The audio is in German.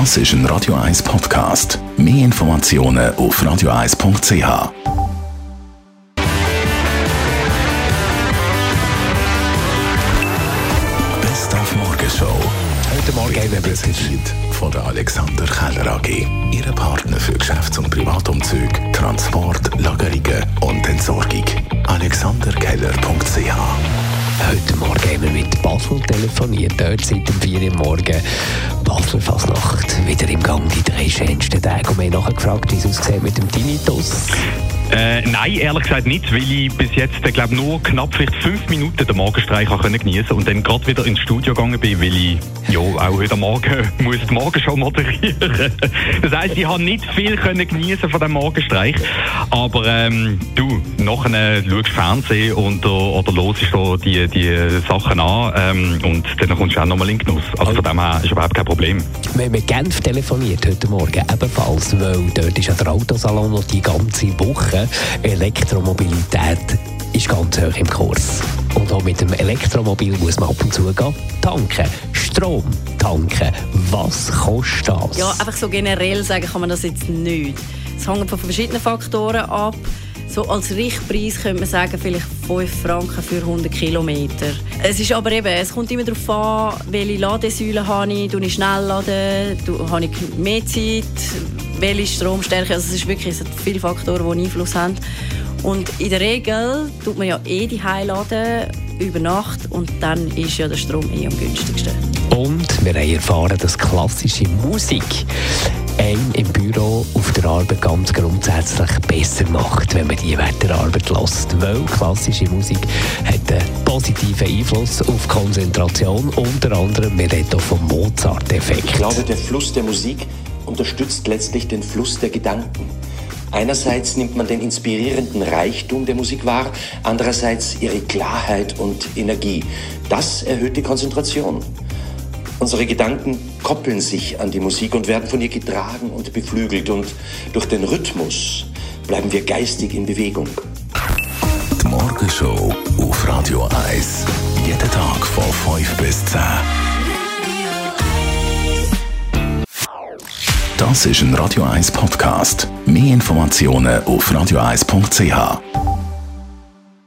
Das ist ein Radio 1 Podcast. Mehr Informationen auf radio1.ch. Best auf Morgenshow. Heute Morgen haben wir Präsentiert von der Alexander Keller AG. Ihre Partner für Geschäfts- und Privatumzug, Transport, Lagerungen und Entsorgung. AlexanderKeller.ch Heute Morgen haben wir mit Basel telefoniert, dort seit dem 4 Uhr morgen. Basler Fasnacht wieder im Gang, die drei schönsten Tage. Und wir haben nachher gefragt, wie es aussieht mit dem Tinnitus. Äh, nein, ehrlich gesagt nicht, weil ich bis jetzt, äh, glaube nur knapp vielleicht fünf Minuten den Morgenstreich können genießen und dann gerade wieder ins Studio gegangen bin, weil ich ja auch heute Morgen muss die Morgenshow moderieren. das heisst, ich habe nicht viel können genießen von dem Morgenstreich, aber ähm, du, nachher schaust Fernsehen und, oder hörst so die, die Sachen an ähm, und dann kommst du auch nochmal in den Genuss. Also von dem her ist überhaupt kein Problem. Wir haben mit Genf telefoniert heute Morgen, ebenfalls, weil dort ist ja der Autosalon noch die ganze Woche. Elektromobilität ist ganz hoch im Kurs. Und auch mit dem Elektromobil muss man ab und zu gehen tanken. Strom tanken. Was kostet das? Ja, einfach so generell sagen kann man das jetzt nicht. Es hängt von verschiedenen Faktoren ab. So als Richtpreis könnte man sagen, vielleicht 5 Franken für 100 Kilometer. Es ist aber eben, es kommt immer darauf an, welche Ladesäule habe ich, tue ich schnell laden, habe ich mehr Zeit, welche Stromstärke. Also es ist wirklich, es viele Faktoren, die Einfluss haben. Und in der Regel tut man ja eh die laden über Nacht und dann ist ja der Strom eh am günstigsten. Und wir haben erfahren, dass klassische Musik einem im Büro auf der Arbeit ganz grundsätzlich besser macht, wenn man die während der Arbeit lässt. Weil klassische Musik hat einen positiven Einfluss auf Konzentration. Unter anderem, wir reden vom Mozart-Effekt. Ich glaube, der Fluss der Musik unterstützt letztlich den Fluss der Gedanken. Einerseits nimmt man den inspirierenden Reichtum der Musik wahr, andererseits ihre Klarheit und Energie. Das erhöht die Konzentration. Unsere Gedanken koppeln sich an die Musik und werden von ihr getragen und beflügelt und durch den Rhythmus bleiben wir geistig in Bewegung. Die Morgenshow auf Radio 1. Jeden Tag von 5 bis 10. Das ist ein Radio 1 Podcast. Mehr Informationen auf radio1.ch.